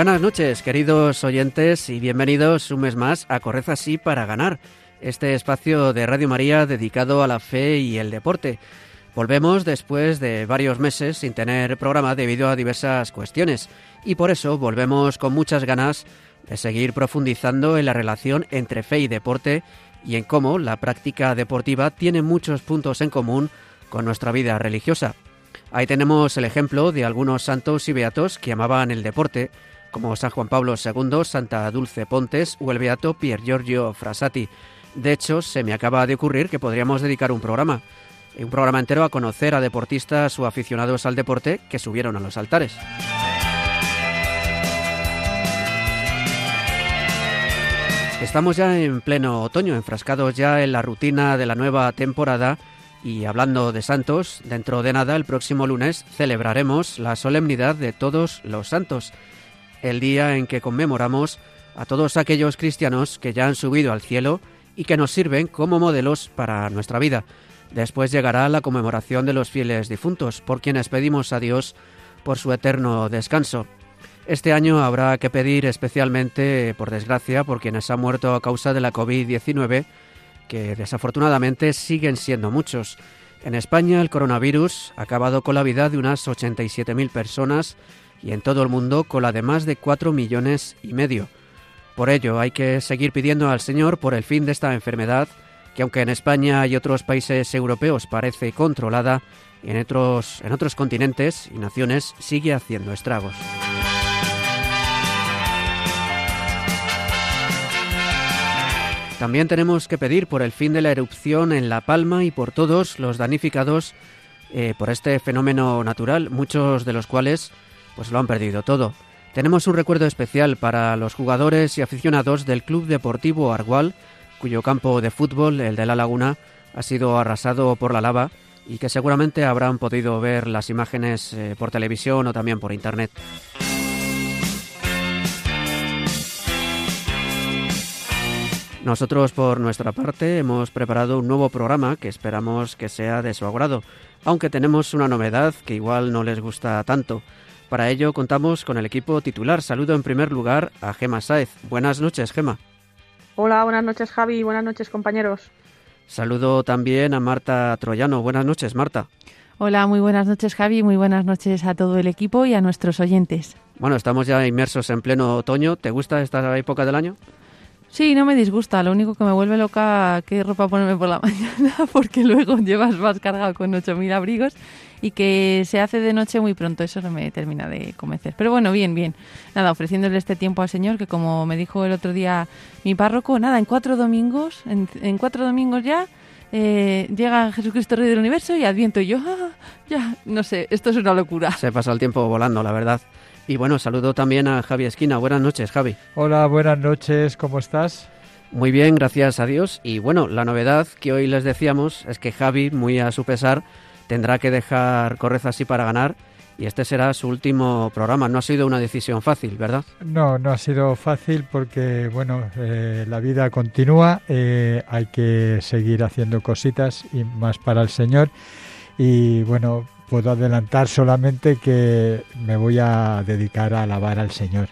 Buenas noches, queridos oyentes, y bienvenidos un mes más a Corred así para ganar, este espacio de Radio María dedicado a la fe y el deporte. Volvemos después de varios meses sin tener programa debido a diversas cuestiones, y por eso volvemos con muchas ganas de seguir profundizando en la relación entre fe y deporte y en cómo la práctica deportiva tiene muchos puntos en común con nuestra vida religiosa. Ahí tenemos el ejemplo de algunos santos y beatos que amaban el deporte, como San Juan Pablo II, Santa Dulce Pontes o el beato Pier Giorgio Frassati. De hecho, se me acaba de ocurrir que podríamos dedicar un programa, un programa entero a conocer a deportistas o aficionados al deporte que subieron a los altares. Estamos ya en pleno otoño, enfrascados ya en la rutina de la nueva temporada y hablando de santos, dentro de nada, el próximo lunes celebraremos la solemnidad de todos los santos el día en que conmemoramos a todos aquellos cristianos que ya han subido al cielo y que nos sirven como modelos para nuestra vida. Después llegará la conmemoración de los fieles difuntos, por quienes pedimos a Dios por su eterno descanso. Este año habrá que pedir especialmente, por desgracia, por quienes han muerto a causa de la COVID-19, que desafortunadamente siguen siendo muchos. En España el coronavirus ha acabado con la vida de unas 87.000 personas y en todo el mundo con la de más de 4 millones y medio. Por ello hay que seguir pidiendo al Señor por el fin de esta enfermedad, que aunque en España y otros países europeos parece controlada, en otros, en otros continentes y naciones sigue haciendo estragos. También tenemos que pedir por el fin de la erupción en La Palma y por todos los danificados eh, por este fenómeno natural, muchos de los cuales pues lo han perdido todo. Tenemos un recuerdo especial para los jugadores y aficionados del Club Deportivo Argual, cuyo campo de fútbol, el de La Laguna, ha sido arrasado por la lava y que seguramente habrán podido ver las imágenes eh, por televisión o también por internet. Nosotros, por nuestra parte, hemos preparado un nuevo programa que esperamos que sea de su agrado, aunque tenemos una novedad que igual no les gusta tanto. Para ello contamos con el equipo titular. Saludo en primer lugar a Gema Saez. Buenas noches, Gema. Hola, buenas noches, Javi. Buenas noches, compañeros. Saludo también a Marta Troyano. Buenas noches, Marta. Hola, muy buenas noches, Javi. Muy buenas noches a todo el equipo y a nuestros oyentes. Bueno, estamos ya inmersos en pleno otoño. ¿Te gusta esta época del año? Sí, no me disgusta. Lo único que me vuelve loca qué ropa ponerme por la mañana, porque luego llevas más cargado con 8.000 abrigos y que se hace de noche muy pronto. Eso no me termina de convencer. Pero bueno, bien, bien. Nada, ofreciéndole este tiempo al Señor, que como me dijo el otro día mi párroco, nada, en cuatro domingos, en, cuatro domingos ya, eh, llega Jesucristo Rey del Universo y Adviento. Y yo, ah, ya, no sé, esto es una locura. Se pasa el tiempo volando, la verdad. Y bueno, saludo también a Javi Esquina. Buenas noches, Javi. Hola, buenas noches, ¿cómo estás? Muy bien, gracias a Dios. Y bueno, la novedad que hoy les decíamos es que Javi, muy a su pesar, tendrá que dejar Correza así para ganar y este será su último programa. No ha sido una decisión fácil, ¿verdad? No, no ha sido fácil porque, bueno, eh, la vida continúa, eh, hay que seguir haciendo cositas y más para el Señor. Y bueno, puedo adelantar solamente que me voy a dedicar a alabar al Señor.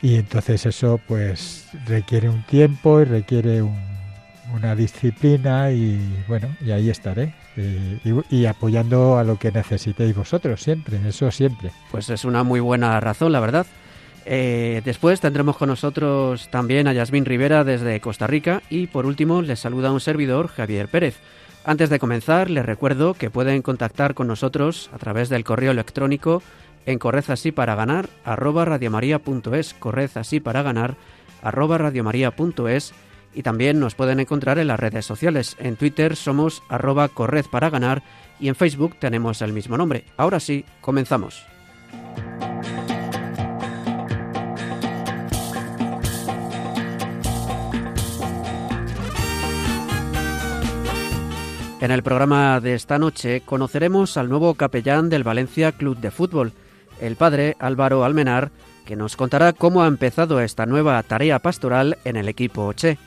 Y entonces eso pues requiere un tiempo y requiere una disciplina y bueno, y ahí estaré. Y, apoyando a lo que necesitéis vosotros siempre, eso siempre. Pues es una muy buena razón, la verdad. Eh, después tendremos con nosotros también a Yasmín Rivera desde Costa Rica y por último les saluda un servidor, Javier Pérez. Antes de comenzar, les recuerdo que pueden contactar con nosotros a través del correo electrónico en corred así para ganar arroba radiomaria.es, para ganar arroba y también nos pueden encontrar en las redes sociales. En Twitter somos arroba corred para ganar y en Facebook tenemos el mismo nombre. Ahora sí, comenzamos. En el programa de esta noche conoceremos al nuevo capellán del Valencia Club de Fútbol, el padre Álvaro Almenar, que nos contará cómo ha empezado esta nueva tarea pastoral en el equipo Che.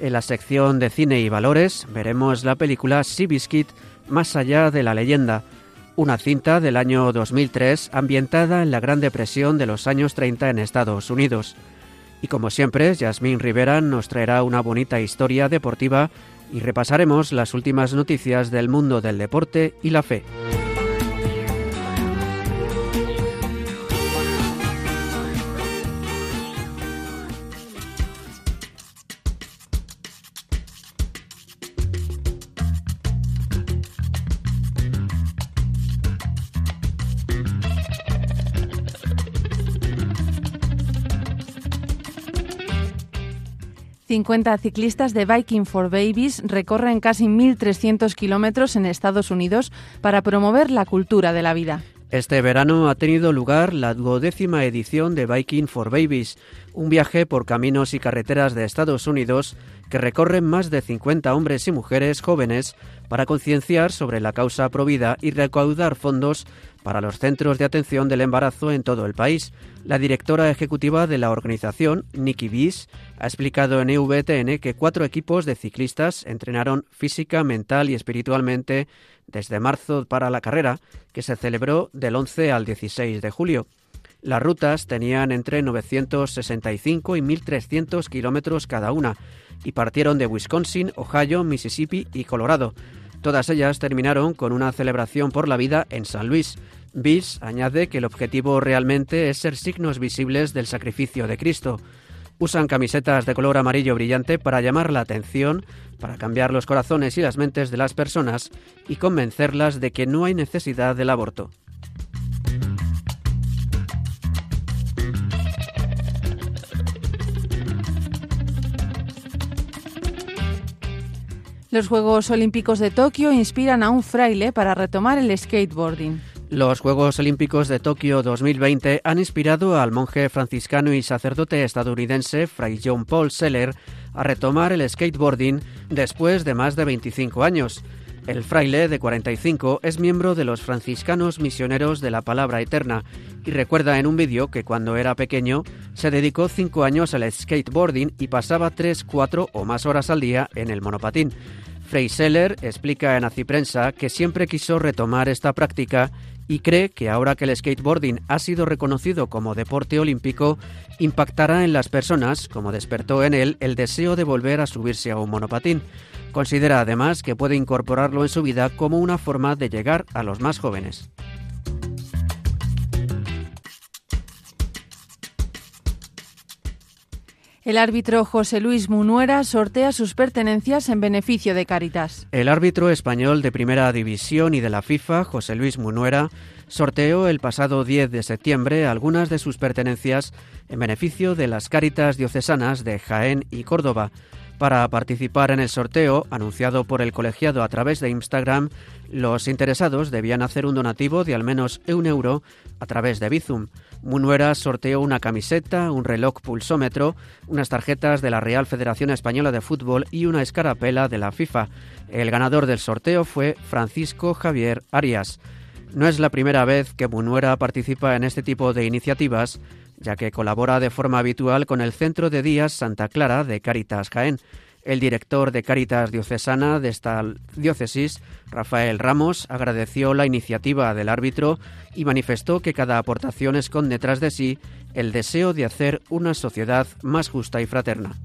En la sección de cine y valores veremos la película Seabiscuit Más allá de la leyenda, una cinta del año 2003 ambientada en la Gran Depresión de los años 30 en Estados Unidos. Y como siempre, Yasmín Rivera nos traerá una bonita historia deportiva y repasaremos las últimas noticias del mundo del deporte y la fe. 50 ciclistas de Biking for Babies recorren casi 1.300 kilómetros en Estados Unidos para promover la cultura de la vida. Este verano ha tenido lugar la duodécima edición de Biking for Babies, un viaje por caminos y carreteras de Estados Unidos que recorren más de 50 hombres y mujeres jóvenes para concienciar sobre la causa provida y recaudar fondos para los centros de atención del embarazo en todo el país. La directora ejecutiva de la organización, Nikki Bies, ha explicado en EVTN que cuatro equipos de ciclistas entrenaron física, mental y espiritualmente desde marzo para la carrera, que se celebró del 11 al 16 de julio. Las rutas tenían entre 965 y 1.300 kilómetros cada una y partieron de Wisconsin, Ohio, Mississippi y Colorado. Todas ellas terminaron con una celebración por la vida en San Luis. Bis añade que el objetivo realmente es ser signos visibles del sacrificio de Cristo. Usan camisetas de color amarillo brillante para llamar la atención, para cambiar los corazones y las mentes de las personas y convencerlas de que no hay necesidad del aborto. Los Juegos Olímpicos de Tokio inspiran a un fraile para retomar el skateboarding. Los Juegos Olímpicos de Tokio 2020 han inspirado al monje franciscano y sacerdote estadounidense Fray John Paul Seller a retomar el skateboarding después de más de 25 años. El fraile de 45 es miembro de los franciscanos misioneros de la Palabra Eterna y recuerda en un vídeo que cuando era pequeño se dedicó cinco años al skateboarding y pasaba 3, 4 o más horas al día en el monopatín. Frey Seller explica en Aciprensa que siempre quiso retomar esta práctica y cree que ahora que el skateboarding ha sido reconocido como deporte olímpico, impactará en las personas, como despertó en él el deseo de volver a subirse a un monopatín. Considera además que puede incorporarlo en su vida como una forma de llegar a los más jóvenes. El árbitro José Luis Munuera sortea sus pertenencias en beneficio de Caritas. El árbitro español de Primera División y de la FIFA, José Luis Munuera, sorteó el pasado 10 de septiembre algunas de sus pertenencias en beneficio de las Caritas diocesanas de Jaén y Córdoba. Para participar en el sorteo, anunciado por el colegiado a través de Instagram, los interesados debían hacer un donativo de al menos un euro a través de Bizum. Munuera sorteó una camiseta, un reloj pulsómetro, unas tarjetas de la Real Federación Española de Fútbol y una escarapela de la FIFA. El ganador del sorteo fue Francisco Javier Arias. No es la primera vez que Munuera participa en este tipo de iniciativas, ya que colabora de forma habitual con el Centro de Días Santa Clara de Caritas Jaén. El director de Caritas Diocesana de esta diócesis, Rafael Ramos, agradeció la iniciativa del árbitro y manifestó que cada aportación esconde detrás de sí el deseo de hacer una sociedad más justa y fraterna.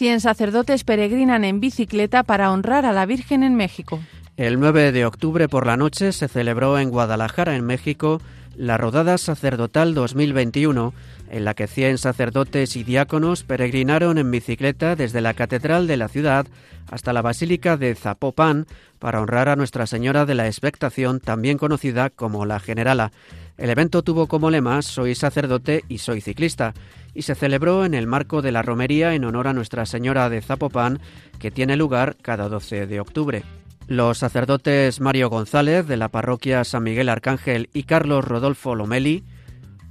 Cien sacerdotes peregrinan en bicicleta para honrar a la Virgen en México. El 9 de octubre por la noche se celebró en Guadalajara, en México, la Rodada Sacerdotal 2021, en la que 100 sacerdotes y diáconos peregrinaron en bicicleta desde la Catedral de la ciudad hasta la Basílica de Zapopan para honrar a Nuestra Señora de la Expectación, también conocida como la Generala. El evento tuvo como lema Soy sacerdote y soy ciclista y se celebró en el marco de la romería en honor a Nuestra Señora de Zapopan, que tiene lugar cada 12 de octubre. Los sacerdotes Mario González de la parroquia San Miguel Arcángel y Carlos Rodolfo Lomeli,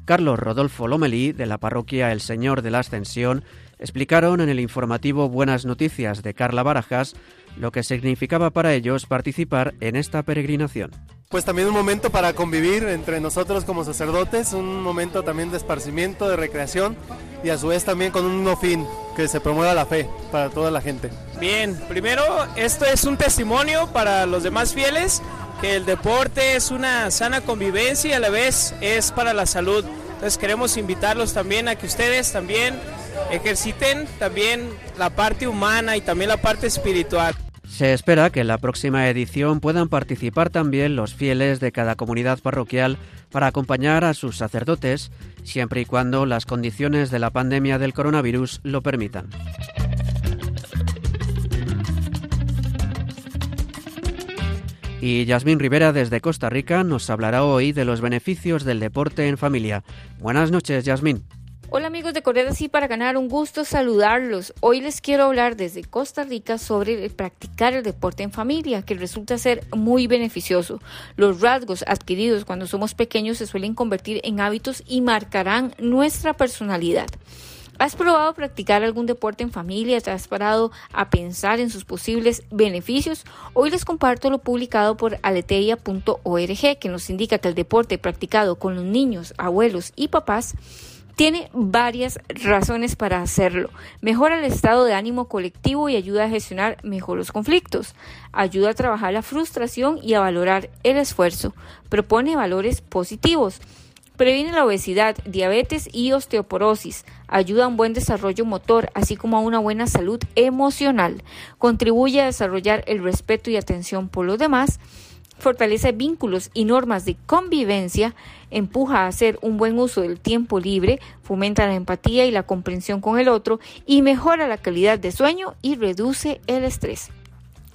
Carlos Rodolfo Lomeli de la parroquia El Señor de la Ascensión, explicaron en el informativo Buenas Noticias de Carla Barajas lo que significaba para ellos participar en esta peregrinación. Pues también un momento para convivir entre nosotros como sacerdotes, un momento también de esparcimiento, de recreación y a su vez también con un nuevo fin, que se promueva la fe para toda la gente. Bien, primero esto es un testimonio para los demás fieles que el deporte es una sana convivencia y a la vez es para la salud. Entonces queremos invitarlos también a que ustedes también ejerciten también la parte humana y también la parte espiritual. Se espera que en la próxima edición puedan participar también los fieles de cada comunidad parroquial para acompañar a sus sacerdotes, siempre y cuando las condiciones de la pandemia del coronavirus lo permitan. Y Yasmín Rivera desde Costa Rica nos hablará hoy de los beneficios del deporte en familia. Buenas noches, Yasmín. Hola amigos de Correr así para ganar, un gusto saludarlos. Hoy les quiero hablar desde Costa Rica sobre practicar el deporte en familia, que resulta ser muy beneficioso. Los rasgos adquiridos cuando somos pequeños se suelen convertir en hábitos y marcarán nuestra personalidad. ¿Has probado practicar algún deporte en familia? ¿Te has parado a pensar en sus posibles beneficios? Hoy les comparto lo publicado por aleteia.org, que nos indica que el deporte practicado con los niños, abuelos y papás tiene varias razones para hacerlo. Mejora el estado de ánimo colectivo y ayuda a gestionar mejor los conflictos. Ayuda a trabajar la frustración y a valorar el esfuerzo. Propone valores positivos. Previene la obesidad, diabetes y osteoporosis. Ayuda a un buen desarrollo motor, así como a una buena salud emocional. Contribuye a desarrollar el respeto y atención por los demás fortalece vínculos y normas de convivencia, empuja a hacer un buen uso del tiempo libre, fomenta la empatía y la comprensión con el otro y mejora la calidad de sueño y reduce el estrés.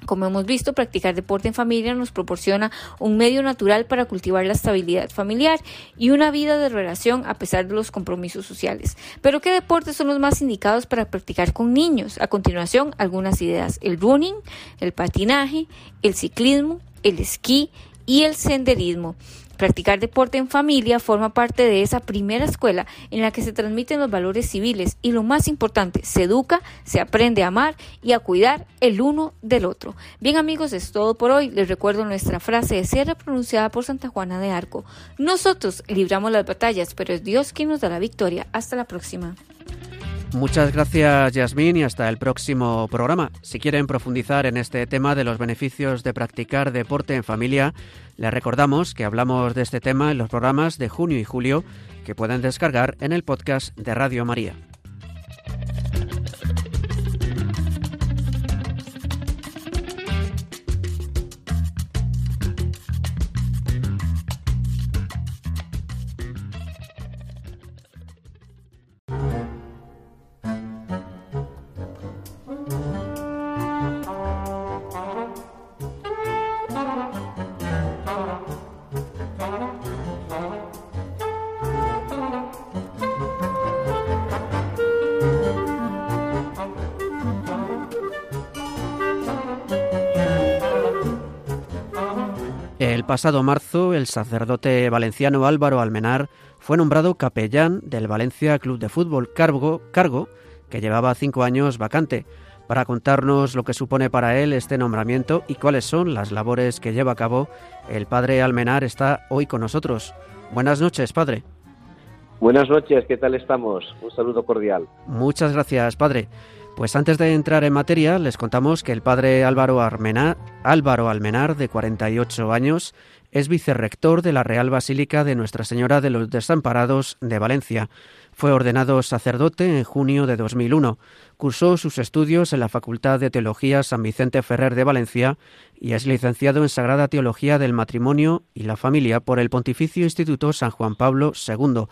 Como hemos visto, practicar deporte en familia nos proporciona un medio natural para cultivar la estabilidad familiar y una vida de relación a pesar de los compromisos sociales. Pero ¿qué deportes son los más indicados para practicar con niños? A continuación, algunas ideas. El running, el patinaje, el ciclismo, el esquí y el senderismo. Practicar deporte en familia forma parte de esa primera escuela en la que se transmiten los valores civiles y lo más importante, se educa, se aprende a amar y a cuidar el uno del otro. Bien amigos, es todo por hoy. Les recuerdo nuestra frase de cierre pronunciada por Santa Juana de Arco. Nosotros libramos las batallas, pero es Dios quien nos da la victoria. Hasta la próxima. Muchas gracias Yasmín y hasta el próximo programa. Si quieren profundizar en este tema de los beneficios de practicar deporte en familia, les recordamos que hablamos de este tema en los programas de junio y julio que pueden descargar en el podcast de Radio María. Pasado marzo, el sacerdote valenciano Álvaro Almenar fue nombrado capellán del Valencia Club de Fútbol, cargo, cargo que llevaba cinco años vacante. Para contarnos lo que supone para él este nombramiento y cuáles son las labores que lleva a cabo, el padre Almenar está hoy con nosotros. Buenas noches, padre. Buenas noches, ¿qué tal estamos? Un saludo cordial. Muchas gracias, padre. Pues antes de entrar en materia, les contamos que el padre Álvaro Almenar, Álvaro Almenar, de 48 años, es vicerrector de la Real Basílica de Nuestra Señora de los Desamparados de Valencia. Fue ordenado sacerdote en junio de 2001. Cursó sus estudios en la Facultad de Teología San Vicente Ferrer de Valencia y es licenciado en Sagrada Teología del Matrimonio y la Familia por el Pontificio Instituto San Juan Pablo II.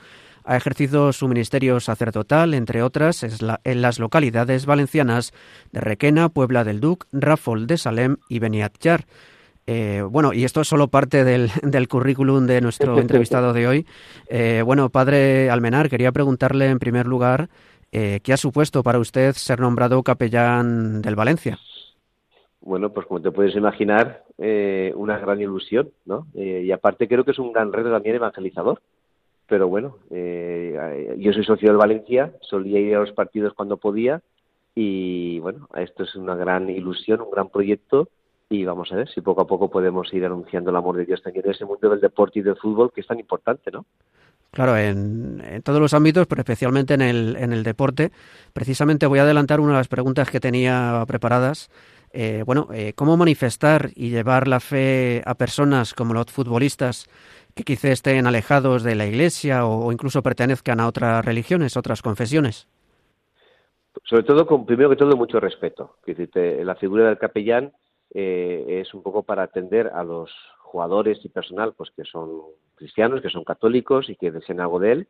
Ha ejercido su ministerio sacerdotal, entre otras, en las localidades valencianas de Requena, Puebla del Duc, Rafol de Salem y Beniatjar. Eh, bueno, y esto es solo parte del, currículum de nuestro entrevistado de hoy. Eh, bueno, padre Almenar, quería preguntarle en primer lugar eh, qué ha supuesto para usted ser nombrado capellán del Valencia. Bueno, pues como te puedes imaginar, una gran ilusión, ¿no? y aparte creo que es un gran reto también evangelizador. Pero bueno, yo soy socio del Valencia, solía ir a los partidos cuando podía y bueno, esto es una gran ilusión, un gran proyecto y vamos a ver si poco a poco podemos ir anunciando el amor de Dios también en ese mundo del deporte y del fútbol que es tan importante, ¿no? Claro, en, todos los ámbitos, pero especialmente en el, en el deporte. Precisamente voy a adelantar una de las preguntas que tenía preparadas. Eh, bueno, eh, ¿cómo manifestar y llevar la fe a personas como los futbolistas que quizá estén alejados de la Iglesia o, incluso pertenezcan a otras religiones, otras confesiones? Sobre todo, con, primero que todo, mucho respeto. La figura del capellán eh, es un poco para atender a los jugadores y personal pues que son cristianos, que son católicos y que desean algo de él.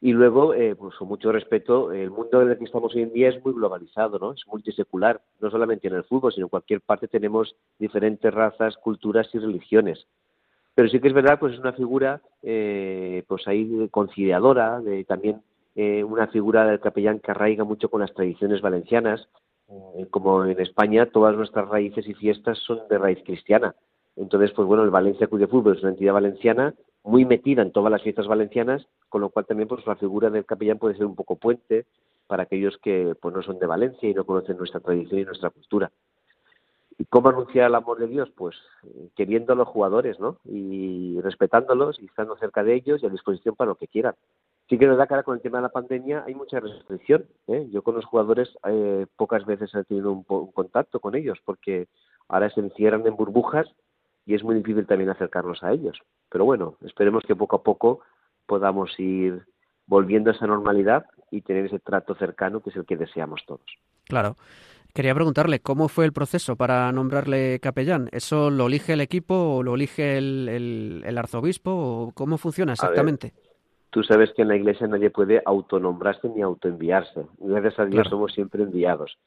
Y luego, eh, pues con mucho respeto, el mundo en el que estamos hoy en día es muy globalizado, ¿no? Es multisecular, no solamente en el fútbol, sino en cualquier parte tenemos diferentes razas, culturas y religiones. Pero sí que es verdad, pues es una figura, eh, pues ahí conciliadora, de, también eh, una figura del capellán que arraiga mucho con las tradiciones valencianas, eh, como en España todas nuestras raíces y fiestas son de raíz cristiana. Entonces, pues bueno, el Valencia Club de Fútbol es una entidad valenciana muy metida en todas las fiestas valencianas, con lo cual también pues la figura del capellán puede ser un poco puente para aquellos que pues no son de Valencia y no conocen nuestra tradición y nuestra cultura. ¿Y cómo anunciar el amor de Dios? Pues eh, queriendo a los jugadores, ¿no? Y respetándolos y estando cerca de ellos y a disposición para lo que quieran. Sí que verdad que ahora con el tema de la pandemia hay mucha restricción. ¿eh? Yo con los jugadores eh, pocas veces he tenido un, contacto con ellos porque ahora se encierran en burbujas y es muy difícil también acercarnos a ellos. Pero bueno, esperemos que poco a poco podamos ir volviendo a esa normalidad y tener ese trato cercano que es el que deseamos todos. Claro. Quería preguntarle cómo fue el proceso para nombrarle capellán. ¿Eso lo elige el equipo o lo elige el, arzobispo o cómo funciona exactamente? tú sabes que en la iglesia nadie puede autonombrarse ni autoenviarse. Gracias a Dios somos siempre enviados.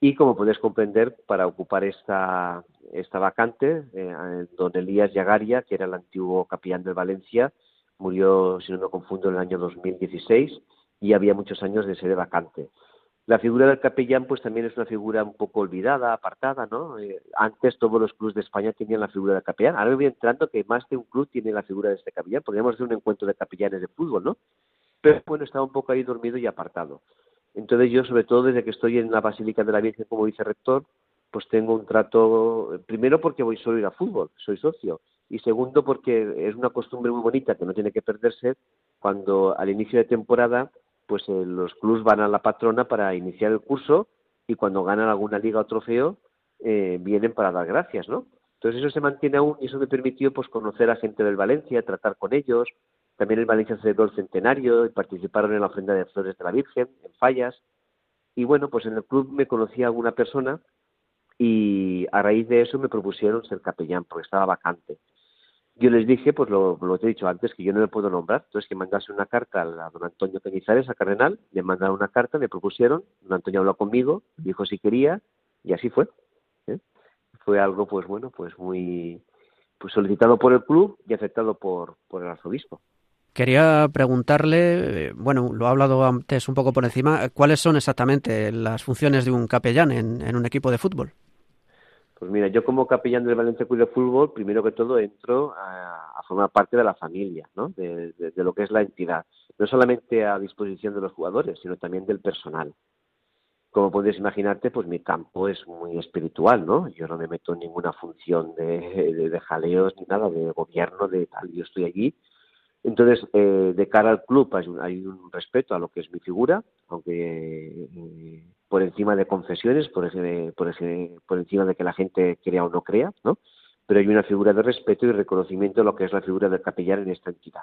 Y como puedes comprender, para ocupar esta, esta vacante, eh, don Elías Yagaria, que era el antiguo capellán de Valencia, murió, si no me confundo, en el año 2016 y había muchos años de sede vacante. La figura del capellán, pues también es una figura un poco olvidada, apartada, ¿no? Eh, antes todos los clubes de España tenían la figura del capellán. Ahora voy entrando que más de un club tiene la figura de este capellán. Podríamos hacer un encuentro de capellanes de fútbol, ¿no? Pero bueno, estaba un poco ahí dormido y apartado. Entonces yo, sobre todo desde que estoy en la Basílica de la Virgen como vicerrector, pues tengo un trato, primero porque voy solo a ir a fútbol, soy socio, y segundo porque es una costumbre muy bonita que no tiene que perderse cuando al inicio de temporada pues eh, los clubs van a la patrona para iniciar el curso y cuando ganan alguna liga o trofeo eh, vienen para dar gracias, ¿no? Entonces eso se mantiene aún y eso me permitió pues conocer a gente del Valencia, tratar con ellos. También el Valencia celebró el centenario y participaron en la ofrenda de flores de la Virgen, en fallas. Y bueno, pues en el club me conocía alguna persona y a raíz de eso me propusieron ser capellán porque estaba vacante yo les dije, pues lo, lo he dicho antes, que yo no me puedo nombrar, entonces que mandase una carta a don Antonio Cañizares, a Cardenal, le mandaron una carta, me propusieron, don Antonio habló conmigo, dijo si quería, y así fue. ¿eh? Fue algo, pues bueno, pues muy pues solicitado por el club y aceptado por, por el arzobispo. Quería preguntarle, eh, bueno, lo ha hablado antes un poco por encima, ¿cuáles son exactamente las funciones de un capellán en un equipo de fútbol? Pues mira, yo como capellán del Valencia Club de Fútbol, primero que todo entro a, formar parte de la familia, ¿no? De, lo que es la entidad. No solamente a disposición de los jugadores, sino también del personal. Como puedes imaginarte, pues mi campo es muy espiritual, ¿no? Yo no me meto en ninguna función de, de jaleos ni nada, de gobierno, de tal. Yo estoy allí entonces, eh, de cara al club hay un, respeto a lo que es mi figura, aunque eh, por encima de confesiones, por, por, por encima de que la gente crea o no crea, ¿no? pero hay una figura de respeto y reconocimiento de lo que es la figura del capellán en esta entidad.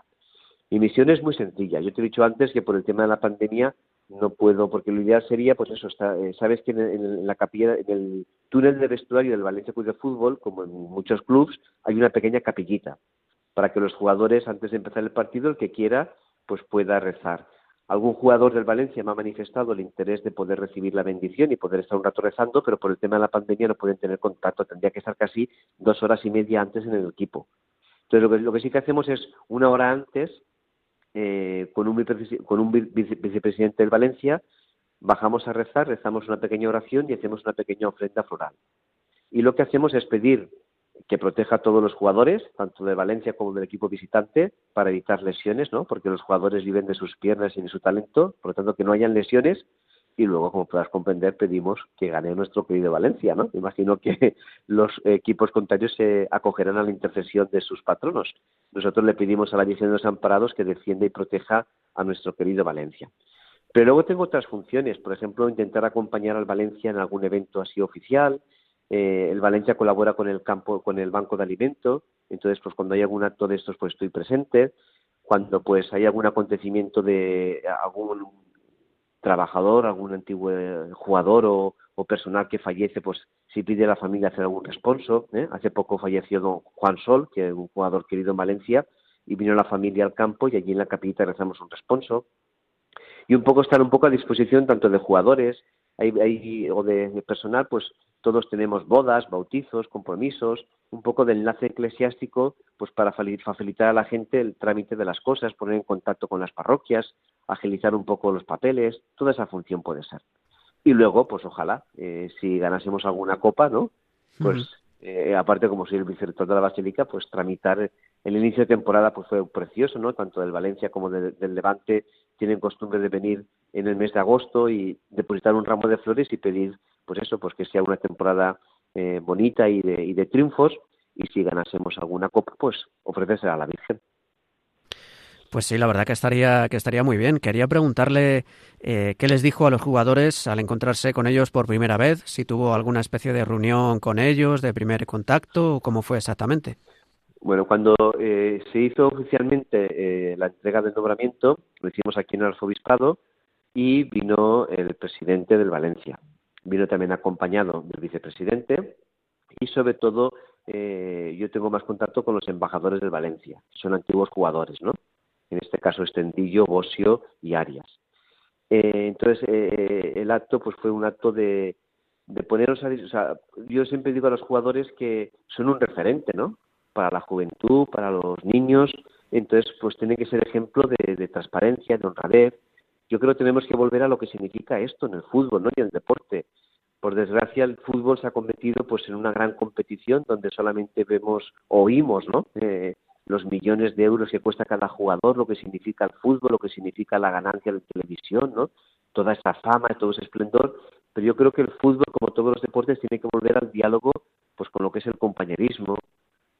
Mi misión es muy sencilla. Yo te he dicho antes que por el tema de la pandemia no puedo, porque lo ideal sería, pues eso, está, eh, sabes que en, la capilla, en el túnel de vestuario del Valencia Club de Fútbol, como en muchos clubes, hay una pequeña capillita para que los jugadores, antes de empezar el partido, el que quiera, pues pueda rezar. Algún jugador del Valencia me ha manifestado el interés de poder recibir la bendición y poder estar un rato rezando, pero por el tema de la pandemia no pueden tener contacto, tendría que estar casi dos horas y media antes en el equipo. Entonces, lo que, sí que hacemos es una hora antes, eh, con un, con un vicepresidente del Valencia, bajamos a rezar, rezamos una pequeña oración y hacemos una pequeña ofrenda floral. Y lo que hacemos es pedir que proteja a todos los jugadores, tanto de Valencia como del equipo visitante, para evitar lesiones, ¿no? Porque los jugadores viven de sus piernas y de su talento, por lo tanto que no hayan lesiones y luego, como puedas comprender, pedimos que gane nuestro querido Valencia, ¿no? Imagino que los equipos contrarios se acogerán a la intercesión de sus patronos. Nosotros le pedimos a la Virgen de los Amparados que defienda y proteja a nuestro querido Valencia. Pero luego tengo otras funciones, por ejemplo, intentar acompañar al Valencia en algún evento así oficial, eh, el Valencia colabora con el campo, con el banco de alimentos, entonces pues cuando hay algún acto de estos pues estoy presente, cuando pues hay algún acontecimiento de algún trabajador, algún antiguo jugador o, personal que fallece, pues si pide a la familia hacer algún responso. ¿eh? Hace poco falleció don Juan Sol, que es un jugador querido en Valencia, y vino la familia al campo y allí en la capita rezamos un responso. Y un poco estar un poco a disposición tanto de jugadores hay, o de personal, pues todos tenemos bodas, bautizos, compromisos, un poco de enlace eclesiástico, pues para facilitar a la gente el trámite de las cosas, poner en contacto con las parroquias, agilizar un poco los papeles, toda esa función puede ser. Y luego, pues ojalá, eh, si ganásemos alguna copa, ¿no? Pues eh, aparte como soy el vicerrector de la Basílica, pues tramitar el inicio de temporada pues fue precioso, ¿no? Tanto del Valencia como del Levante tienen costumbre de venir en el mes de agosto y depositar un ramo de flores y pedir pues eso, pues que sea una temporada eh, bonita y de, y de triunfos y si ganásemos alguna copa, pues ofrecerse a la Virgen. Pues sí, la verdad que estaría, que estaría muy bien. Quería preguntarle eh, qué les dijo a los jugadores al encontrarse con ellos por primera vez, si tuvo alguna especie de reunión con ellos, de primer contacto, o cómo fue exactamente. Bueno, cuando eh, se hizo oficialmente la entrega del nombramiento, lo hicimos aquí en el arzobispado y vino el presidente del Valencia, Vino también acompañado del vicepresidente y sobre todo eh, yo tengo más contacto con los embajadores del Valencia, son antiguos jugadores, ¿no? En este caso Estendillo, Bosio y Arias. Eh, entonces eh, el acto pues fue un acto de, de poneros a, o sea, yo siempre digo a los jugadores que son un referente, ¿no? Para la juventud, para los niños, entonces pues tienen que ser ejemplo de, transparencia, de honradez, yo creo que tenemos que volver a lo que significa esto en el fútbol ¿no? y en el deporte. Por desgracia, el fútbol se ha convertido pues, en una gran competición donde solamente vemos, oímos ¿no? Eh, los millones de euros que cuesta cada jugador, lo que significa el fútbol, lo que significa la ganancia de televisión, ¿no? toda esta fama, todo ese esplendor. Pero yo creo que el fútbol, como todos los deportes, tiene que volver al diálogo pues, con lo que es el compañerismo,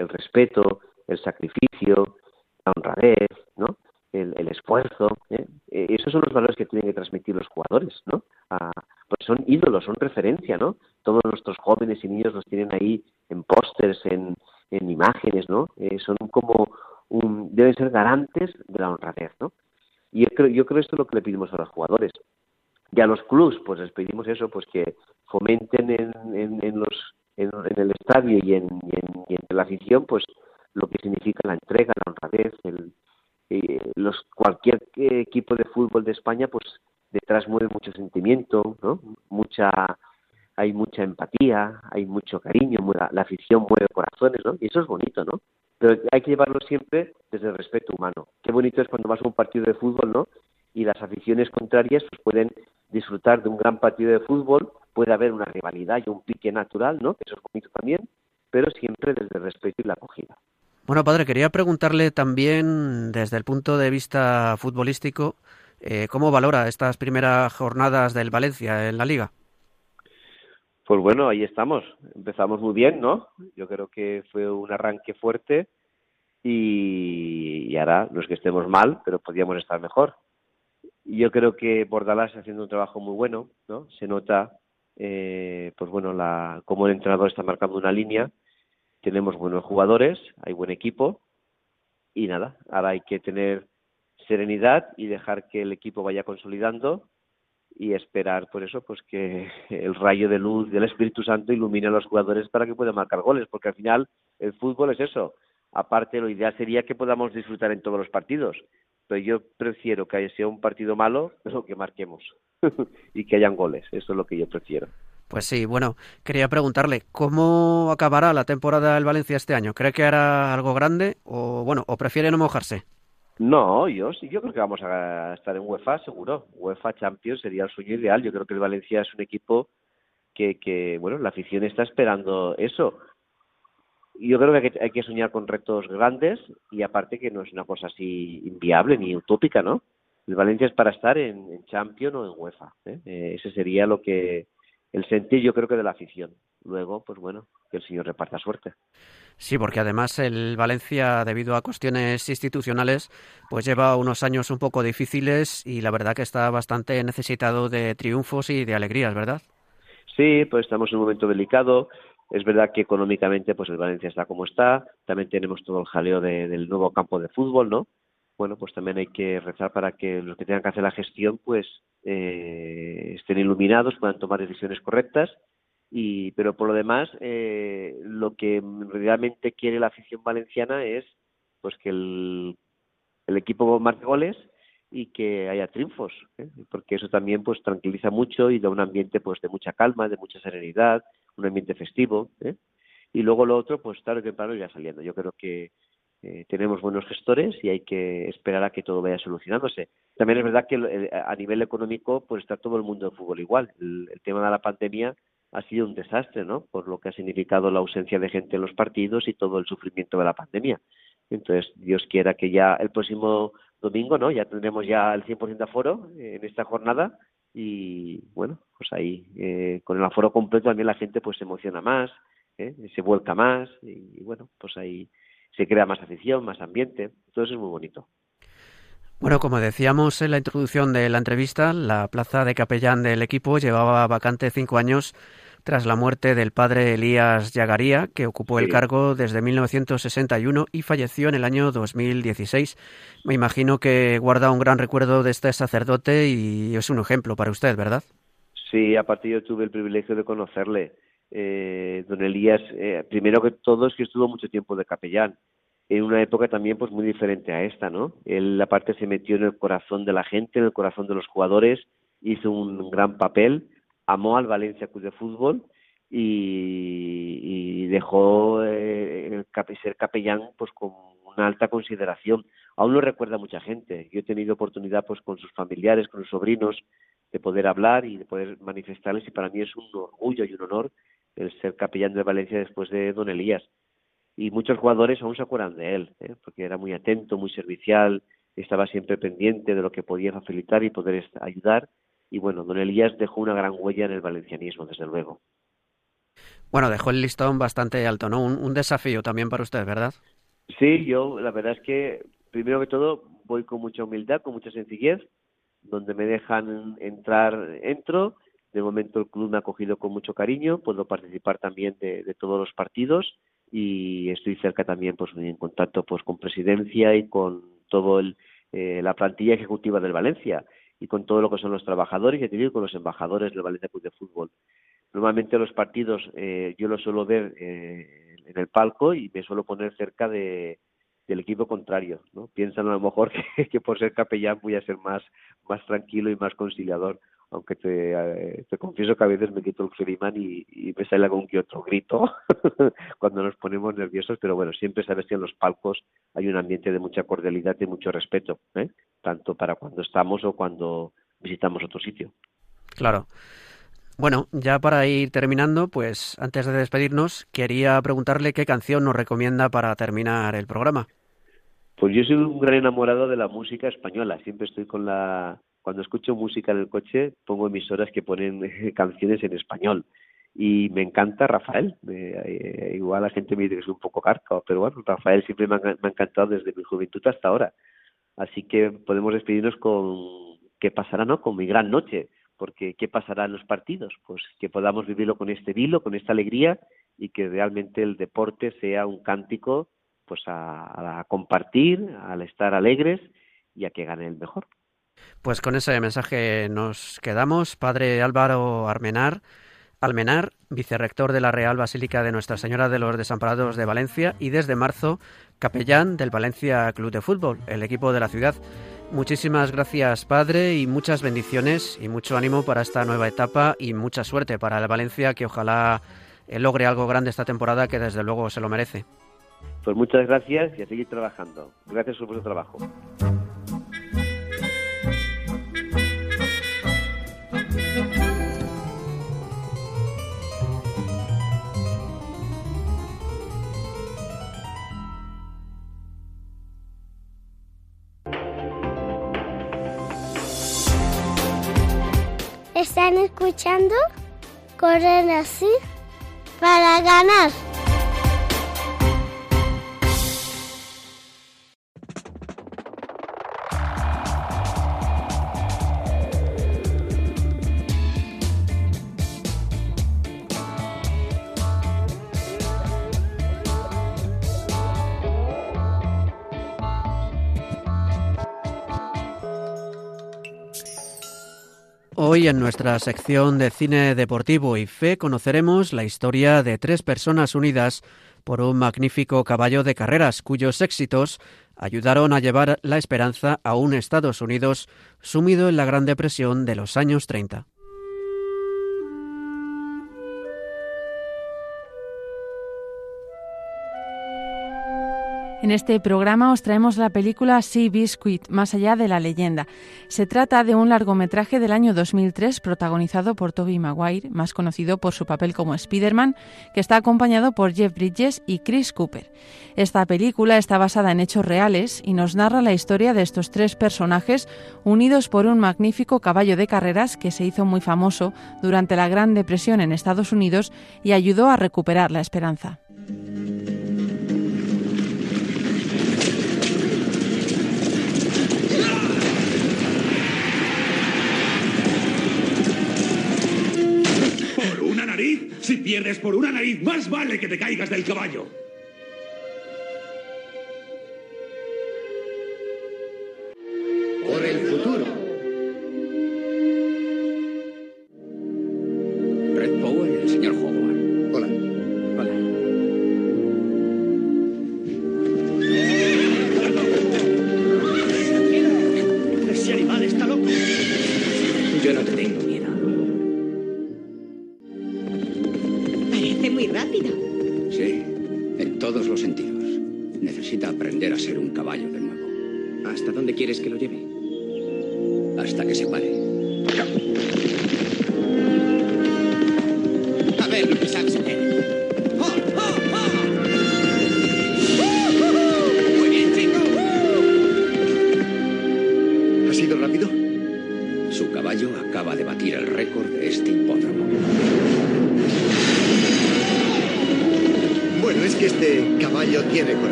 el respeto, el sacrificio, la honradez, ¿no? el, esfuerzo. ¿eh? ¿eh? esos son los valores que tienen que transmitir los jugadores, ¿no? pues son ídolos, son referencia, ¿no? Todos nuestros jóvenes y niños los tienen ahí en pósters, en, en imágenes, ¿no? Eh, son como un, deben ser garantes de la honradez, ¿no? Y yo creo, yo creo esto es lo que le pedimos a los jugadores. Y a los clubs, pues les pedimos eso, pues que fomenten en, en, los en, el estadio y en, la afición, pues lo que significa la entrega, la honradez, el, eh, los cualquier equipo de fútbol de España pues detrás mueve mucho sentimiento no mucha hay mucha empatía hay mucho cariño la, afición mueve corazones no y eso es bonito no pero hay que llevarlo siempre desde el respeto humano. Qué bonito es cuando vas a un partido de fútbol no y las aficiones contrarias pues pueden disfrutar de un gran partido de fútbol puede haber una rivalidad y un pique natural no eso es bonito también pero siempre desde el respeto y la acogida bueno, padre, quería preguntarle también desde el punto de vista futbolístico, eh, ¿cómo valora estas primeras jornadas del Valencia en la liga? Pues bueno, ahí estamos. Empezamos muy bien, ¿no? Yo creo que fue un arranque fuerte y, ahora no es que estemos mal, pero podríamos estar mejor. Yo creo que Bordalás está haciendo un trabajo muy bueno, ¿no? Se nota, eh, pues bueno, la, cómo el entrenador está marcando una línea tenemos buenos jugadores, hay buen equipo y nada, ahora hay que tener serenidad y dejar que el equipo vaya consolidando y esperar por eso pues que el rayo de luz del Espíritu Santo ilumine a los jugadores para que puedan marcar goles, porque al final el fútbol es eso. Aparte, lo ideal sería que podamos disfrutar en todos los partidos, pero yo prefiero que sea un partido malo, pero que marquemos y que hayan goles. Eso es lo que yo prefiero. Pues sí, bueno, quería preguntarle, ¿cómo acabará la temporada del Valencia este año? ¿Cree que hará algo grande o, bueno, o prefiere no mojarse? No, yo sí, yo creo que vamos a estar en UEFA, seguro. UEFA Champions sería el sueño ideal. Yo creo que el Valencia es un equipo que, que bueno, la afición está esperando eso. Yo creo que hay que soñar con retos grandes y aparte que no es una cosa así inviable ni utópica, ¿no? El Valencia es para estar en, Champions o en UEFA. ¿eh? Eh, ese sería lo que el sentir yo creo que de la afición. Luego, pues bueno, que el señor reparta suerte. Sí, porque además el Valencia, debido a cuestiones institucionales, pues lleva unos años un poco difíciles y la verdad que está bastante necesitado de triunfos y de alegrías, ¿verdad? Sí, pues estamos en un momento delicado. Es verdad que económicamente pues el Valencia está como está. También tenemos todo el jaleo del nuevo campo de fútbol, ¿no? Bueno, pues también hay que rezar para que los que tengan que hacer la gestión pues eh, estén iluminados, puedan tomar decisiones correctas. Y, pero por lo demás, eh, lo que realmente quiere la afición valenciana es pues que el, el equipo marque goles y que haya triunfos, ¿eh? porque eso también pues tranquiliza mucho y da un ambiente pues de mucha calma, de mucha serenidad, un ambiente festivo, ¿eh? y luego lo otro pues tarde o temprano irá saliendo. Yo creo que eh, tenemos buenos gestores y hay que esperar a que todo vaya solucionándose. También es verdad que a nivel económico pues está todo el mundo del fútbol igual. El, tema de la pandemia ha sido un desastre, ¿no? Por lo que ha significado la ausencia de gente en los partidos y todo el sufrimiento de la pandemia. Entonces, Dios quiera que ya el próximo domingo, ¿no? Ya tendremos ya el 100% de aforo en esta jornada y, bueno, pues ahí, eh, con el aforo completo también la gente pues se emociona más, ¿eh? se vuelca más y, bueno, pues ahí se crea más afición, más ambiente, todo es muy bonito. Bueno, como decíamos en la introducción de la entrevista, la plaza de capellán del equipo llevaba vacante cinco años tras la muerte del padre Elías Yagaría, que ocupó el cargo desde 1961 y falleció en el año 2016. Me imagino que guarda un gran recuerdo de este sacerdote y es un ejemplo para usted, ¿verdad? Sí, aparte yo tuve el privilegio de conocerle. Eh, don Elías, eh, primero que todo es que estuvo mucho tiempo de capellán, en una época también pues muy diferente a esta, ¿no? Él aparte se metió en el corazón de la gente, en el corazón de los jugadores, hizo un gran papel, amó al Valencia Club de Fútbol y, dejó eh, ser capellán pues con una alta consideración. Aún lo recuerda mucha gente. Yo he tenido oportunidad pues con sus familiares, con sus sobrinos, de poder hablar y de poder manifestarles y para mí es un orgullo y un honor el ser capellán de Valencia después de Don Elías. Y muchos jugadores aún se acuerdan de él, ¿eh? porque era muy atento, muy servicial, estaba siempre pendiente de lo que podía facilitar y poder ayudar. Y bueno, Don Elías dejó una gran huella en el valencianismo, desde luego. Bueno, dejó el listón bastante alto, ¿no? Un, un desafío también para usted, ¿verdad? Sí, yo la verdad es que, primero que todo, voy con mucha humildad, con mucha sencillez, donde me dejan entrar, entro de momento el club me ha acogido con mucho cariño, puedo participar también de, todos los partidos y estoy cerca también pues en contacto pues con presidencia y con todo el, eh, la plantilla ejecutiva del Valencia y con todo lo que son los trabajadores y te con los embajadores del Valencia Club de Fútbol. Normalmente los partidos eh, yo los suelo ver eh, en el palco y me suelo poner cerca de, del equipo contrario, ¿no? Piensan a lo mejor que, que, por ser capellán voy a ser más, más tranquilo y más conciliador aunque te, eh, te confieso que a veces me quito el Feriman y, y, me sale algún que otro grito cuando nos ponemos nerviosos, pero bueno, siempre sabes que en los palcos hay un ambiente de mucha cordialidad y mucho respeto, ¿eh? tanto para cuando estamos o cuando visitamos otro sitio. Claro. Bueno, ya para ir terminando, pues antes de despedirnos, quería preguntarle qué canción nos recomienda para terminar el programa. Pues yo soy un gran enamorado de la música española, siempre estoy con la cuando escucho música en el coche pongo emisoras que ponen canciones en español y me encanta Rafael. Eh, igual la gente me dice que es un poco carca, pero bueno, Rafael siempre me ha, encantado desde mi juventud hasta ahora. Así que podemos despedirnos con qué pasará, ¿no? Con mi gran noche, porque qué pasará en los partidos, pues que podamos vivirlo con este vilo, con esta alegría y que realmente el deporte sea un cántico pues a, a compartir, al estar alegres y a que gane el mejor. Pues con ese mensaje nos quedamos. Padre Álvaro Armenar, Almenar, vicerrector de la Real Basílica de Nuestra Señora de los Desamparados de Valencia y desde marzo capellán del Valencia Club de Fútbol, el equipo de la ciudad. Muchísimas gracias, Padre, y muchas bendiciones y mucho ánimo para esta nueva etapa y mucha suerte para el Valencia, que ojalá eh, logre algo grande esta temporada, que desde luego se lo merece. Pues muchas gracias y a seguir trabajando. Gracias por vuestro trabajo. Están escuchando Corren así para ganar. Hoy en nuestra sección de cine deportivo y fe conoceremos la historia de tres personas unidas por un magnífico caballo de carreras cuyos éxitos ayudaron a llevar la esperanza a un Estados Unidos sumido en la Gran Depresión de los años 30. En este programa os traemos la película Sea Biscuit, más allá de la leyenda. Se trata de un largometraje del año 2003 protagonizado por Tobey Maguire, más conocido por su papel como Spider-Man, que está acompañado por Jeff Bridges y Chris Cooper. Esta película está basada en hechos reales y nos narra la historia de estos tres personajes unidos por un magnífico caballo de carreras que se hizo muy famoso durante la Gran Depresión en Estados Unidos y ayudó a recuperar la esperanza. Pierdes por una nariz, más vale que te caigas del caballo.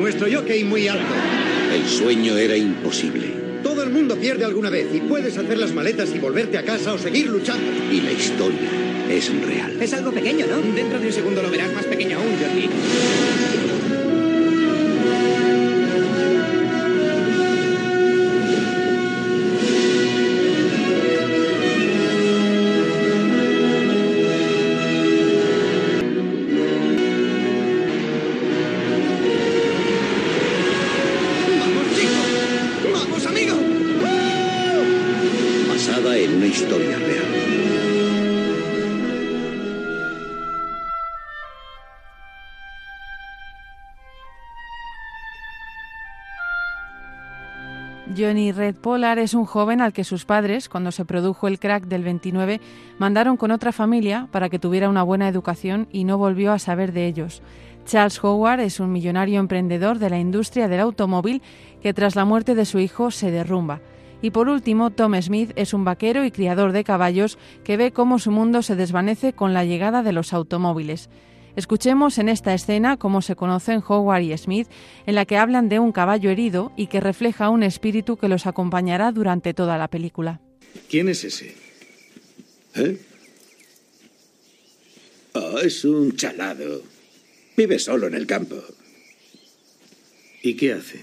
Nuestro jockey muy alto. El sueño era imposible. Todo el mundo pierde alguna vez y puedes hacer las maletas y volverte a casa o seguir luchando. Y la historia es real. Es algo pequeño, ¿no? Dentro de un segundo lo verás más pequeño aún, Johnny. Red Polar es un joven al que sus padres, cuando se produjo el crack del 29, mandaron con otra familia para que tuviera una buena educación y no volvió a saber de ellos. Charles Howard es un millonario emprendedor de la industria del automóvil que tras la muerte de su hijo se derrumba. Y por último, Tom Smith es un vaquero y criador de caballos que ve cómo su mundo se desvanece con la llegada de los automóviles. Escuchemos en esta escena cómo se conocen Howard y Smith, en la que hablan de un caballo herido y que refleja un espíritu que los acompañará durante toda la película. ¿Quién es ese? ¿Eh? Oh, es un chalado. Vive solo en el campo. ¿Y qué hace?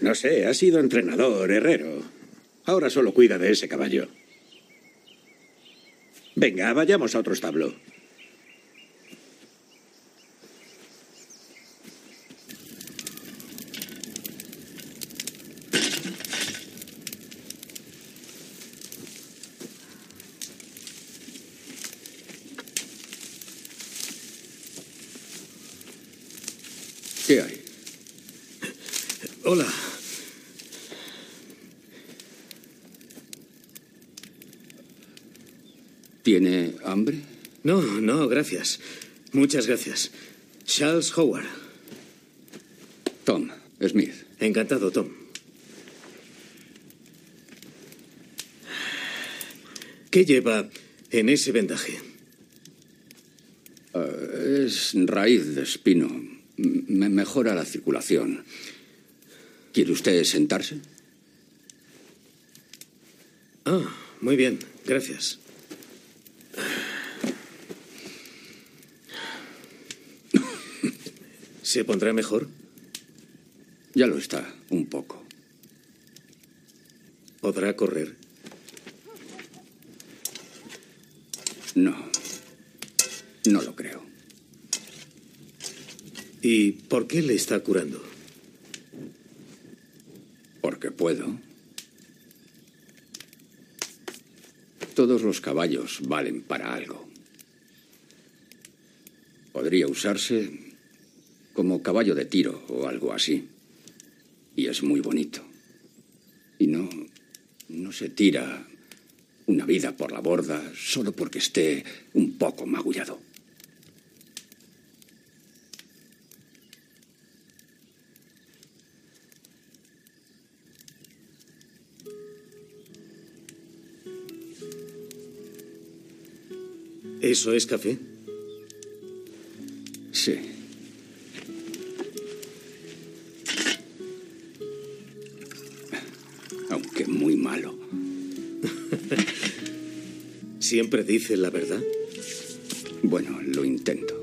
No sé, ha sido entrenador, herrero. Ahora solo cuida de ese caballo. Venga, vayamos a otro establo. ¿Qué hay? Hola. ¿Tiene hambre? No, no, gracias. Muchas gracias. Charles Howard. Tom Smith. Encantado, Tom. ¿Qué lleva en ese vendaje? Uh, es raíz de espino. Me mejora la circulación. ¿Quiere usted sentarse? Ah, muy bien, gracias. ¿Se pondrá mejor? Ya lo está, un poco. ¿Podrá correr? No. No lo creo. ¿Y por qué le está curando? Porque puedo. Todos los caballos valen para algo. Podría usarse como caballo de tiro o algo así. Y es muy bonito. Y no, no se tira una vida por la borda solo porque esté un poco magullado. ¿Eso es café? Sí. ¿Siempre dice la verdad? Bueno, lo intento.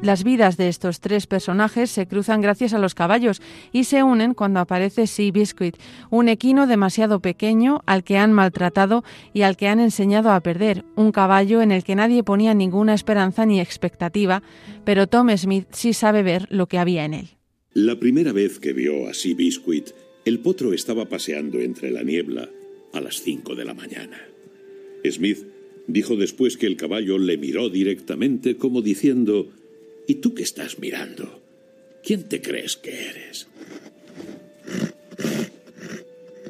Las vidas de estos tres personajes se cruzan gracias a los caballos y se unen cuando aparece Sea Biscuit, un equino demasiado pequeño al que han maltratado y al que han enseñado a perder, un caballo en el que nadie ponía ninguna esperanza ni expectativa, pero Tom Smith sí sabe ver lo que había en él. La primera vez que vio a Sea Biscuit, el potro estaba paseando entre la niebla a las cinco de la mañana. Smith dijo después que el caballo le miró directamente como diciendo ¿Y tú qué estás mirando? ¿Quién te crees que eres?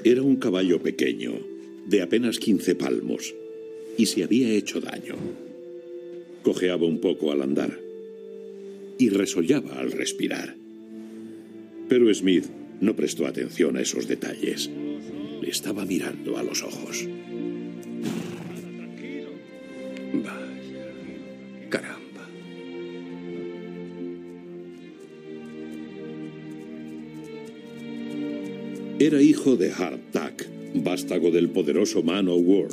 Era un caballo pequeño, de apenas 15 palmos, y se había hecho daño. Cojeaba un poco al andar y resollaba al respirar. Pero Smith no prestó atención a esos detalles. Le estaba mirando a los ojos. Vaya. Caramba. Era hijo de Hardtack, vástago del poderoso Man of War,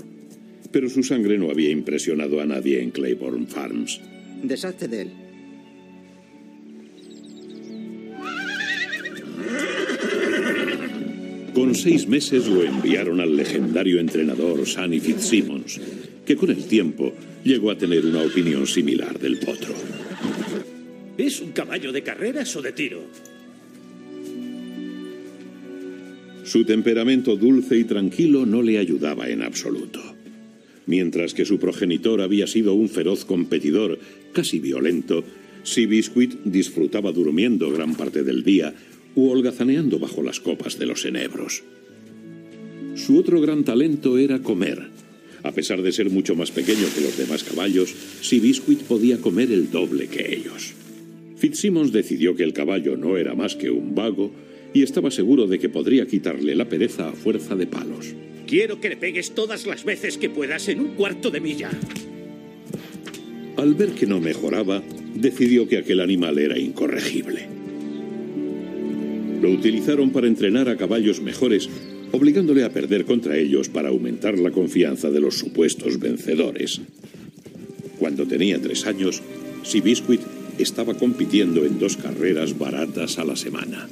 pero su sangre no había impresionado a nadie en Claiborne Farms. Deshazte de él. Seis meses lo enviaron al legendario entrenador Sonny Fitzsimmons, que con el tiempo llegó a tener una opinión similar del potro. ¿Es un caballo de carreras o de tiro? Su temperamento dulce y tranquilo no le ayudaba en absoluto. Mientras que su progenitor había sido un feroz competidor, casi violento, Biscuit disfrutaba durmiendo gran parte del día u holgazaneando bajo las copas de los enebros. Su otro gran talento era comer. A pesar de ser mucho más pequeño que los demás caballos, Biscuit podía comer el doble que ellos. Fitzsimmons decidió que el caballo no era más que un vago y estaba seguro de que podría quitarle la pereza a fuerza de palos. Quiero que le pegues todas las veces que puedas en un cuarto de milla. Al ver que no mejoraba, decidió que aquel animal era incorregible. Lo utilizaron para entrenar a caballos mejores, obligándole a perder contra ellos para aumentar la confianza de los supuestos vencedores. Cuando tenía tres años, Seabiscuit estaba compitiendo en dos carreras baratas a la semana.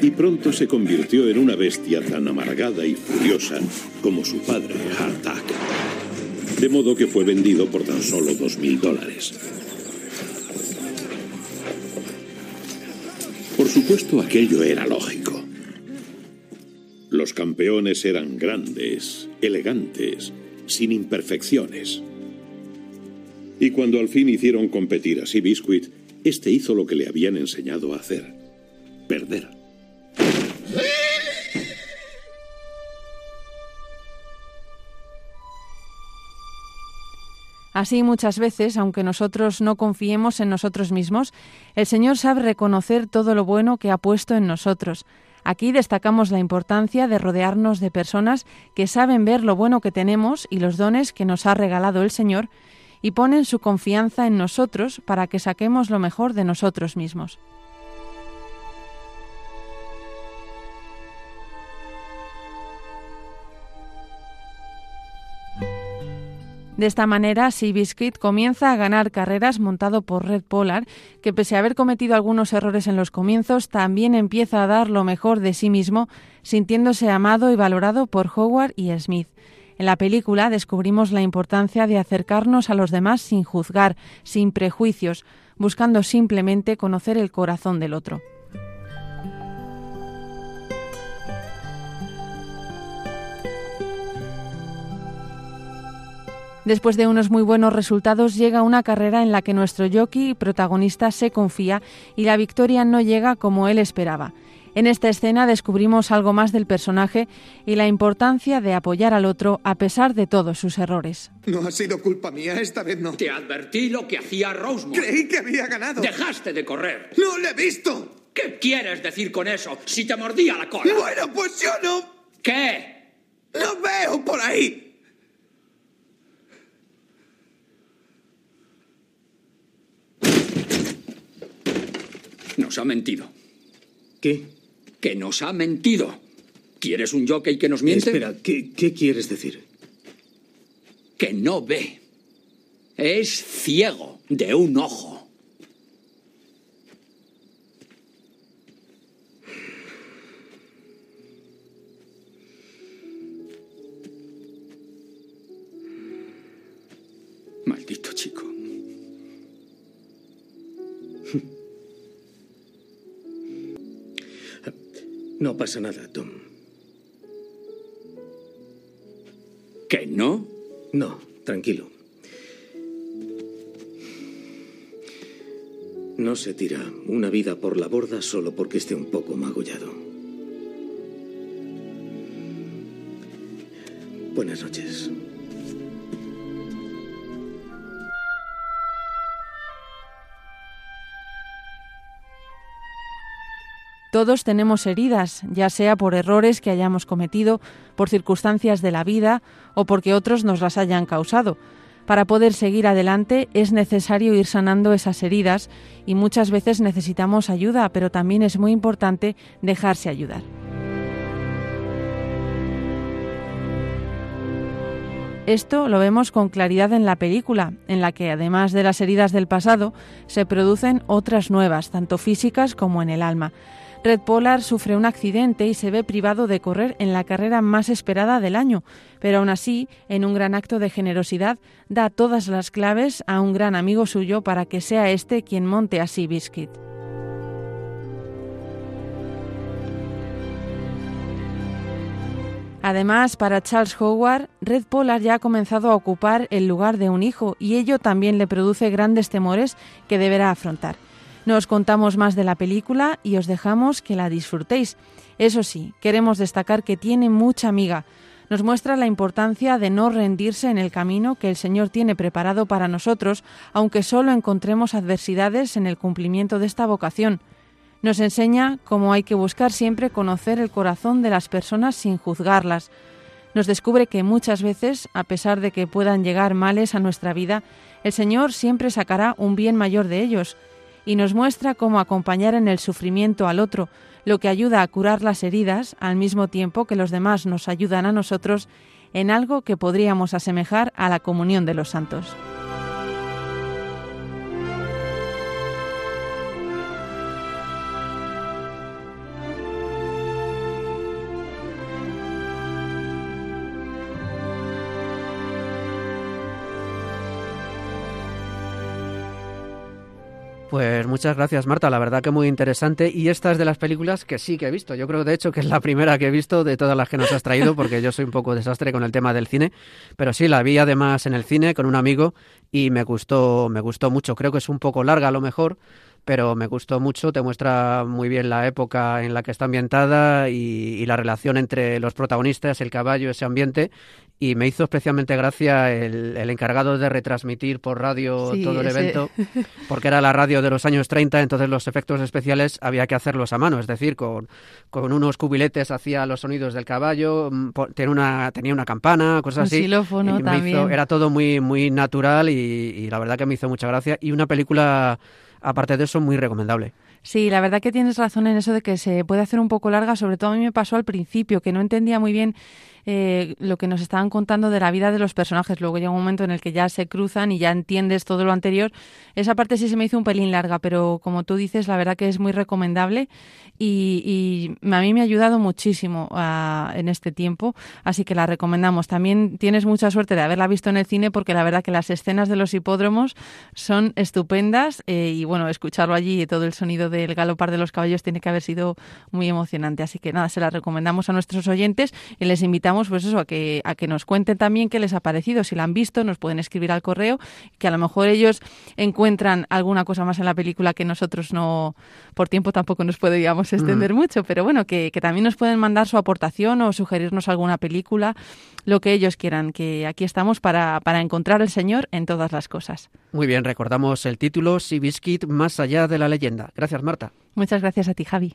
Y pronto se convirtió en una bestia tan amargada y furiosa como su padre, Hardtack. De modo que fue vendido por tan solo dos mil dólares. Supuesto, aquello era lógico. Los campeones eran grandes, elegantes, sin imperfecciones. Y cuando al fin hicieron competir a Seabiscuit, este hizo lo que le habían enseñado a hacer: perder. Así muchas veces, aunque nosotros no confiemos en nosotros mismos, el Señor sabe reconocer todo lo bueno que ha puesto en nosotros. Aquí destacamos la importancia de rodearnos de personas que saben ver lo bueno que tenemos y los dones que nos ha regalado el Señor y ponen su confianza en nosotros para que saquemos lo mejor de nosotros mismos. De esta manera, Seabiscuit comienza a ganar carreras montado por Red Polar, que pese a haber cometido algunos errores en los comienzos, también empieza a dar lo mejor de sí mismo, sintiéndose amado y valorado por Howard y Smith. En la película descubrimos la importancia de acercarnos a los demás sin juzgar, sin prejuicios, buscando simplemente conocer el corazón del otro. Después de unos muy buenos resultados llega una carrera en la que nuestro jockey protagonista se confía y la victoria no llega como él esperaba. En esta escena descubrimos algo más del personaje y la importancia de apoyar al otro a pesar de todos sus errores. No ha sido culpa mía, esta vez no. Te advertí lo que hacía Rosemont. Creí que había ganado. Dejaste de correr. ¡No le he visto! ¿Qué quieres decir con eso? Si te mordía la cola. Bueno, pues yo no. ¿Qué? ¡Lo veo por ahí! Nos ha mentido. ¿Qué? Que nos ha mentido. ¿Quieres un jockey que nos miente? Espera, ¿qué, qué quieres decir? Que no ve. Es ciego de un ojo. Maldito chico. No pasa nada, Tom. ¿Que no? No, tranquilo. No se tira una vida por la borda solo porque esté un poco magullado. Buenas noches. Todos tenemos heridas, ya sea por errores que hayamos cometido, por circunstancias de la vida o porque otros nos las hayan causado. Para poder seguir adelante es necesario ir sanando esas heridas y muchas veces necesitamos ayuda, pero también es muy importante dejarse ayudar. Esto lo vemos con claridad en la película, en la que además de las heridas del pasado, se producen otras nuevas, tanto físicas como en el alma. Red Polar sufre un accidente y se ve privado de correr en la carrera más esperada del año, pero aún así, en un gran acto de generosidad, da todas las claves a un gran amigo suyo para que sea este quien monte a Seabiscuit. Además, para Charles Howard, Red Polar ya ha comenzado a ocupar el lugar de un hijo y ello también le produce grandes temores que deberá afrontar. No os contamos más de la película y os dejamos que la disfrutéis. Eso sí, queremos destacar que tiene mucha amiga. Nos muestra la importancia de no rendirse en el camino que el Señor tiene preparado para nosotros, aunque solo encontremos adversidades en el cumplimiento de esta vocación. Nos enseña cómo hay que buscar siempre conocer el corazón de las personas sin juzgarlas. Nos descubre que muchas veces, a pesar de que puedan llegar males a nuestra vida, el Señor siempre sacará un bien mayor de ellos y nos muestra cómo acompañar en el sufrimiento al otro, lo que ayuda a curar las heridas al mismo tiempo que los demás nos ayudan a nosotros en algo que podríamos asemejar a la comunión de los santos. Pues muchas gracias, Marta. La verdad que muy interesante. Y esta es de las películas que sí que he visto. Yo creo, de hecho, que es la primera que he visto de todas las que nos has traído, porque yo soy un poco desastre con el tema del cine. Pero sí, la vi además en el cine con un amigo y me gustó, me gustó mucho. Creo que es un poco larga a lo mejor, pero me gustó mucho, te muestra muy bien la época en la que está ambientada y, la relación entre los protagonistas, el caballo, ese ambiente, y me hizo especialmente gracia el, encargado de retransmitir por radio todo el evento, porque era la radio de los años 30, entonces los efectos especiales había que hacerlos a mano, es decir, con, con unos cubiletes hacía los sonidos del caballo, mm, tenía una, tenía una campana, cosas así. también. era todo muy, muy natural y, y la verdad que me hizo mucha gracia. Y una película aparte de eso, muy recomendable. Sí, la verdad que tienes razón en eso de que se puede hacer un poco larga, sobre todo a mí me pasó al principio, que no entendía muy bien eh, lo que nos estaban contando de la vida de los personajes. Luego llega un momento en el que ya se cruzan y ya entiendes todo lo anterior. Esa parte sí se me hizo un pelín larga, pero como tú dices, la verdad que es muy recomendable y, a mí me ha ayudado muchísimo ah, en este tiempo, así que la recomendamos. También tienes mucha suerte de haberla visto en el cine porque la verdad que las escenas de los hipódromos son estupendas eh, y bueno, escucharlo allí y todo el sonido del galopar de los caballos tiene que haber sido muy emocionante. Así que nada, se la recomendamos a nuestros oyentes y les invitamos pues eso, a que, a que nos cuenten también qué les ha parecido. Si la han visto, nos pueden escribir al correo, que a lo mejor ellos encuentran alguna cosa más en la película que nosotros no, por tiempo tampoco nos podríamos extender mucho, pero bueno, que, también nos pueden mandar su aportación o sugerirnos alguna película, lo que ellos quieran, que aquí estamos para, para encontrar al Señor en todas las cosas. Muy bien, recordamos el título Biscuit más allá de la leyenda. Gracias, Marta. Muchas gracias a ti, Javi.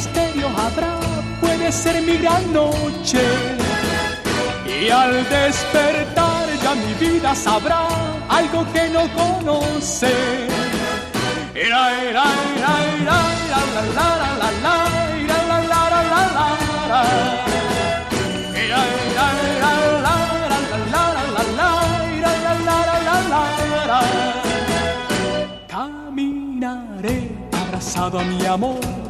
Misterio habrá, puede ser mi gran noche. Y al despertar ya mi vida sabrá algo que no conoce. Caminaré abrazado a mi amor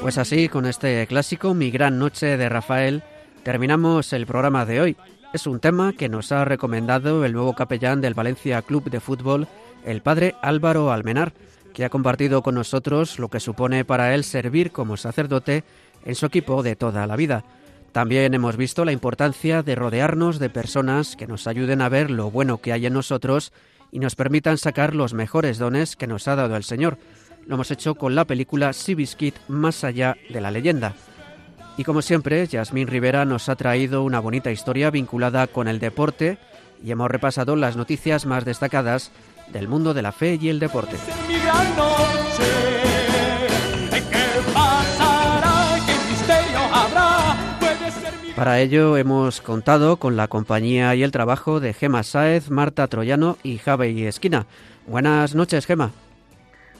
Pues así, con este clásico, Mi Gran Noche de Rafael, Terminamos el programa de hoy. Es un tema que nos ha recomendado el nuevo capellán del Valencia Club de Fútbol, el padre Álvaro Almenar, que ha compartido con nosotros lo que supone para él servir como sacerdote en su equipo de toda la vida. También hemos visto la importancia de rodearnos de personas que nos ayuden a ver lo bueno que hay en nosotros y nos permitan sacar los mejores dones que nos ha dado el Señor. Lo hemos hecho con la película Seabiscuit Más allá de la leyenda. Y como siempre, Yasmín Rivera nos ha traído una bonita historia vinculada con el deporte y hemos repasado las noticias más destacadas del mundo de la fe y el deporte. Para ello hemos contado con la compañía y el trabajo de Gema Sáez, Marta Troyano y Javi Esquina. Buenas noches, Gema.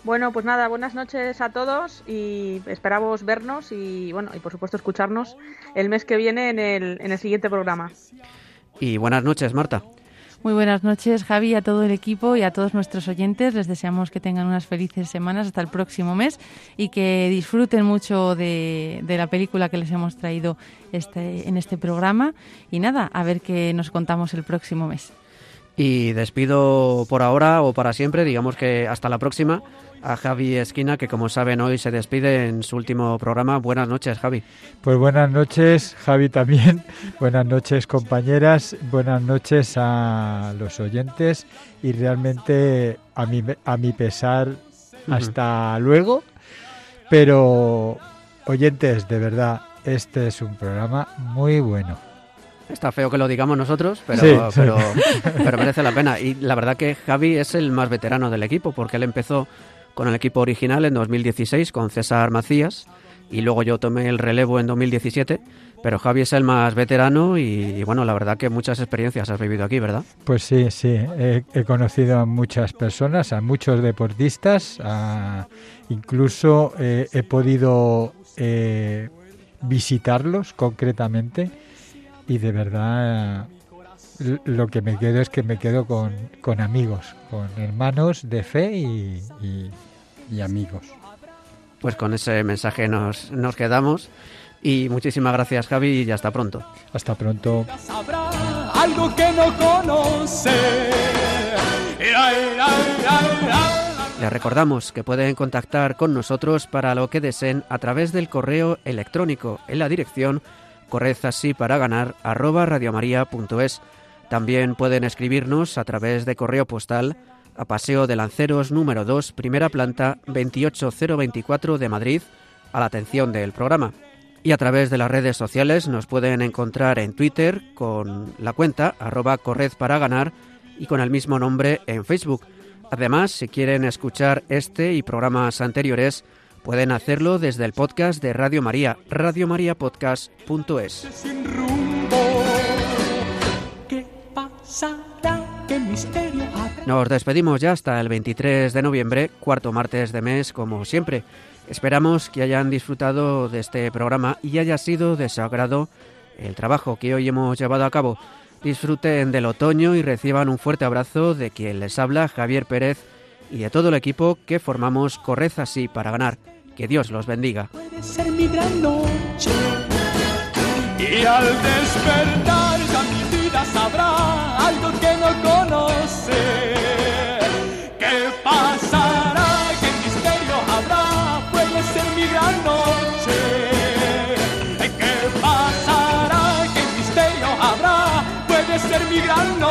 Bueno, pues nada, buenas noches a todos y esperamos vernos y bueno, y por supuesto escucharnos el mes que viene en el, en el siguiente programa. Y buenas noches, Marta. Muy buenas noches, Javi, a todo el equipo y a todos nuestros oyentes. Les deseamos que tengan unas felices semanas hasta el próximo mes y que disfruten mucho de, la película que les hemos traído este, en este programa. Y nada, a ver qué nos contamos el próximo mes. Y despido por ahora o para siempre, digamos que hasta la próxima, a Javi Esquina, que como saben hoy se despide en su último programa. Buenas noches, Javi. Pues buenas noches, Javi también. buenas noches, compañeras. Buenas noches a los oyentes. Y realmente, a mi, a mi pesar, hasta luego. Pero, oyentes, de verdad, este es un programa muy bueno. Está feo que lo digamos nosotros, pero, pero, pero, merece la pena. Y la verdad que Javi es el más veterano del equipo, porque él empezó con el equipo original en 2016 con César Macías y luego yo tomé el relevo en 2017. Pero Javi es el más veterano y, bueno, la verdad que muchas experiencias has vivido aquí, ¿verdad? Pues sí, sí. He, conocido a muchas personas, a muchos deportistas, incluso eh, he podido eh, visitarlos concretamente y de verdad lo que me quedo es que me quedo con, con amigos, con hermanos de fe y, y, amigos. Pues con ese mensaje nos, nos quedamos y muchísimas gracias Javi y hasta pronto. Hasta pronto. Algo que no conoce. Les recordamos que pueden contactar con nosotros para lo que deseen a través del correo electrónico en la dirección corred así para ganar arroba radiomaria.es. También pueden escribirnos a través de correo postal a Paseo de Lanceros número 2, primera planta 28024 de Madrid, a la atención del programa. Y a través de las redes sociales nos pueden encontrar en Twitter con la cuenta arroba corred para ganar y con el mismo nombre en Facebook. Además, si quieren escuchar este y programas anteriores, Pueden hacerlo desde el podcast de Radio María, radiomariapodcast.es. Nos despedimos ya hasta el 23 de noviembre, cuarto martes de mes, como siempre. Esperamos que hayan disfrutado de este programa y haya sido de su agrado el trabajo que hoy hemos llevado a cabo. Disfruten del otoño y reciban un fuerte abrazo de quien les habla, Javier Pérez, y de todo el equipo que formamos Corred así para ganar. Que Dios los bendiga. Puede ser mi gran noche. Y al despertar ya mi vida sabrá algo que no conoce. ¿Qué pasará? ¿Qué misterio habrá? Puede ser mi gran noche. ¿Qué pasará? ¿Qué misterio habrá? Puede ser mi gran noche.